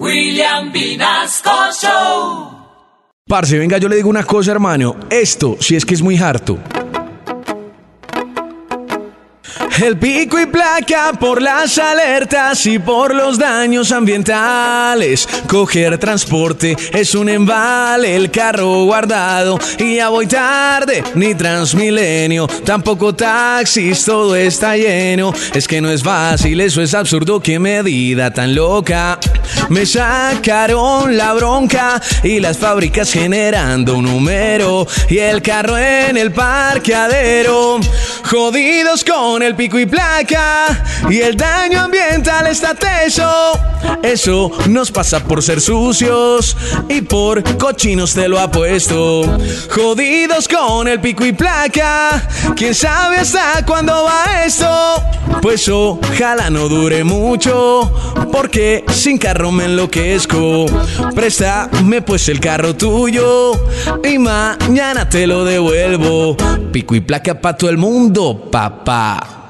William Vinasco Show. Parce, venga, yo le digo una cosa, hermano. Esto, si es que es muy harto. El pico y placa por las alertas y por los daños ambientales. Coger transporte es un embale, el carro guardado y ya voy tarde. Ni Transmilenio, tampoco taxis, todo está lleno. Es que no es fácil, eso es absurdo, qué medida tan loca. Me sacaron la bronca y las fábricas generando un número y el carro en el parqueadero. Jodidos con el pico y placa y el daño ambiental está teso. Eso nos pasa por ser sucios y por cochinos te lo apuesto. Jodidos con el pico y placa, quién sabe hasta cuándo va esto. Pues ojalá no dure mucho, porque sin carro me enloquezco. Préstame pues el carro tuyo y mañana te lo devuelvo. Pico y placa para todo el mundo, papá.